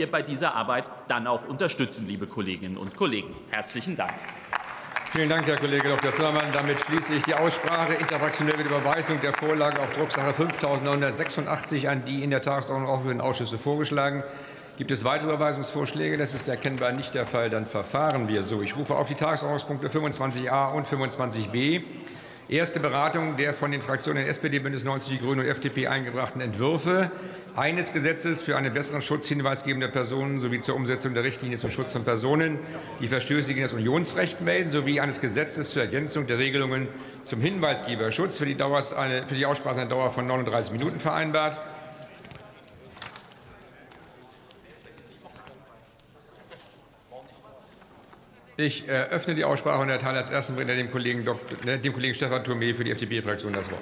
wir bei dieser Arbeit dann auch unterstützen, liebe Kolleginnen und Kollegen. Herzlichen Dank. Vielen Dank, Herr Kollege Dr. Zimmermann. Damit schließe ich die Aussprache. Interfraktionelle Überweisung der Vorlage auf Drucksache 5986 an die in der Tagesordnung aufgeführten Ausschüsse vorgeschlagen. Gibt es weitere Überweisungsvorschläge? Das ist erkennbar nicht der Fall. Dann verfahren wir so. Ich rufe auf die Tagesordnungspunkte 25a und 25b. Erste Beratung der von den Fraktionen SPD, Bündnis 90, die Grünen und FDP eingebrachten Entwürfe eines Gesetzes für einen besseren Schutz hinweisgebender Personen sowie zur Umsetzung der Richtlinie zum Schutz von Personen, die Verstöße gegen das Unionsrecht melden, sowie eines Gesetzes zur Ergänzung der Regelungen zum Hinweisgeberschutz. Für die, Dauer für die Aussprache eine Dauer von 39 Minuten vereinbart. Ich eröffne die Aussprache und erteile als ersten Redner dem Kollegen, Dr., dem Kollegen Stefan Thomé für die FDP-Fraktion das Wort.